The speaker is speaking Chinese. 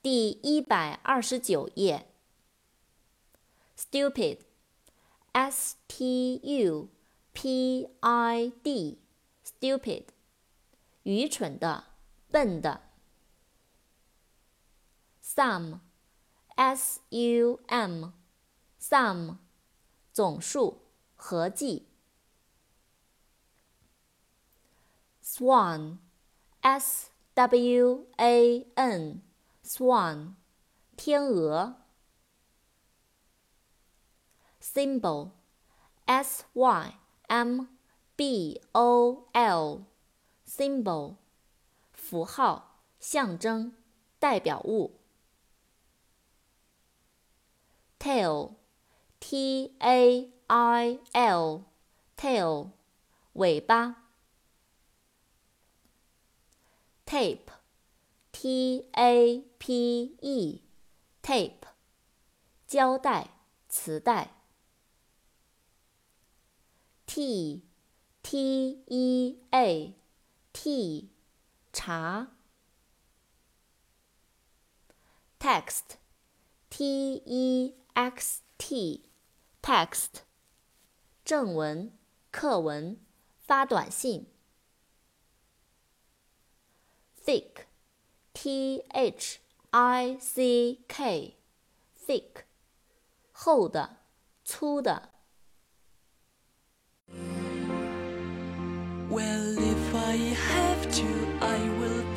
第一百二十九页。Stupid，S T U P I D，stupid，愚蠢的，笨的。Sum，S U M，sum，总数，合计。Swan, S-W-A-N Swan，天鹅。Symbol，S Y M B O L，symbol，符号，象征，代表物。Tail，T A I L，tail，尾巴。Tape t a p e，tape，胶带、磁带。t t e a t，茶。text，t e x t，text，正文、课文、发短信。t h i c k, thick, 厚的，粗的。Well, if I have to, I will die seven days.